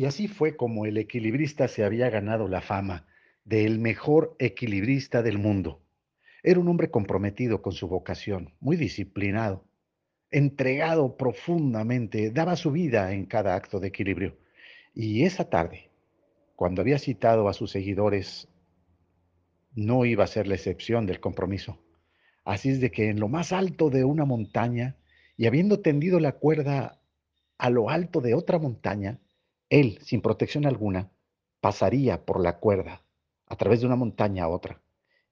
Y así fue como el equilibrista se había ganado la fama de el mejor equilibrista del mundo. Era un hombre comprometido con su vocación, muy disciplinado, entregado profundamente, daba su vida en cada acto de equilibrio. Y esa tarde, cuando había citado a sus seguidores, no iba a ser la excepción del compromiso. Así es de que en lo más alto de una montaña, y habiendo tendido la cuerda a lo alto de otra montaña, él, sin protección alguna, pasaría por la cuerda a través de una montaña a otra.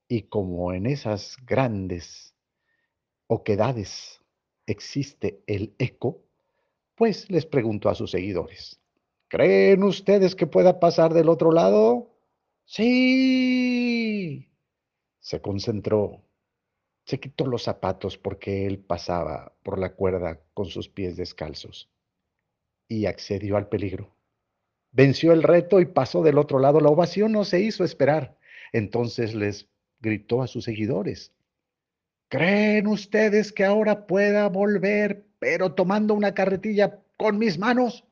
Y como en esas grandes oquedades existe el eco, pues les preguntó a sus seguidores, ¿creen ustedes que pueda pasar del otro lado? Sí. Se concentró, se quitó los zapatos porque él pasaba por la cuerda con sus pies descalzos y accedió al peligro. Venció el reto y pasó del otro lado. La ovación no se hizo esperar. Entonces les gritó a sus seguidores, ¿creen ustedes que ahora pueda volver, pero tomando una carretilla con mis manos?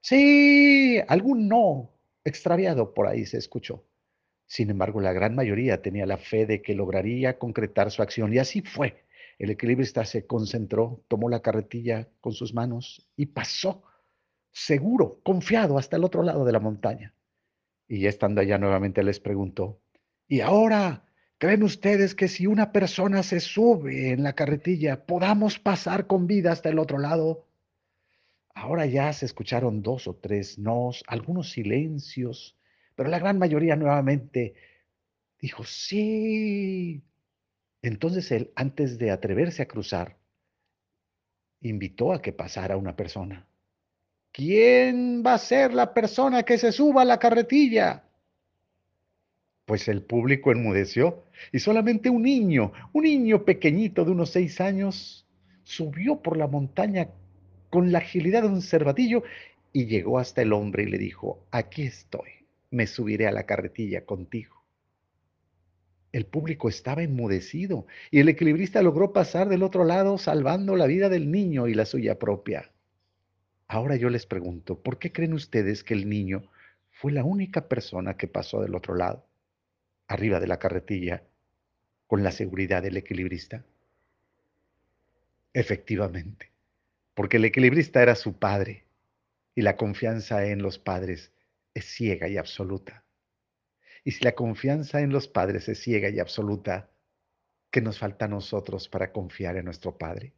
Sí, algún no extraviado por ahí se escuchó. Sin embargo, la gran mayoría tenía la fe de que lograría concretar su acción y así fue. El equilibrista se concentró, tomó la carretilla con sus manos y pasó, seguro, confiado, hasta el otro lado de la montaña. Y estando allá nuevamente les preguntó, ¿y ahora creen ustedes que si una persona se sube en la carretilla podamos pasar con vida hasta el otro lado? Ahora ya se escucharon dos o tres nos, algunos silencios, pero la gran mayoría nuevamente dijo, sí. Entonces él, antes de atreverse a cruzar, invitó a que pasara una persona. ¿Quién va a ser la persona que se suba a la carretilla? Pues el público enmudeció y solamente un niño, un niño pequeñito de unos seis años, subió por la montaña con la agilidad de un cervatillo y llegó hasta el hombre y le dijo, aquí estoy me subiré a la carretilla contigo. El público estaba enmudecido y el equilibrista logró pasar del otro lado salvando la vida del niño y la suya propia. Ahora yo les pregunto, ¿por qué creen ustedes que el niño fue la única persona que pasó del otro lado, arriba de la carretilla, con la seguridad del equilibrista? Efectivamente, porque el equilibrista era su padre y la confianza en los padres es ciega y absoluta. Y si la confianza en los padres es ciega y absoluta, ¿qué nos falta a nosotros para confiar en nuestro Padre?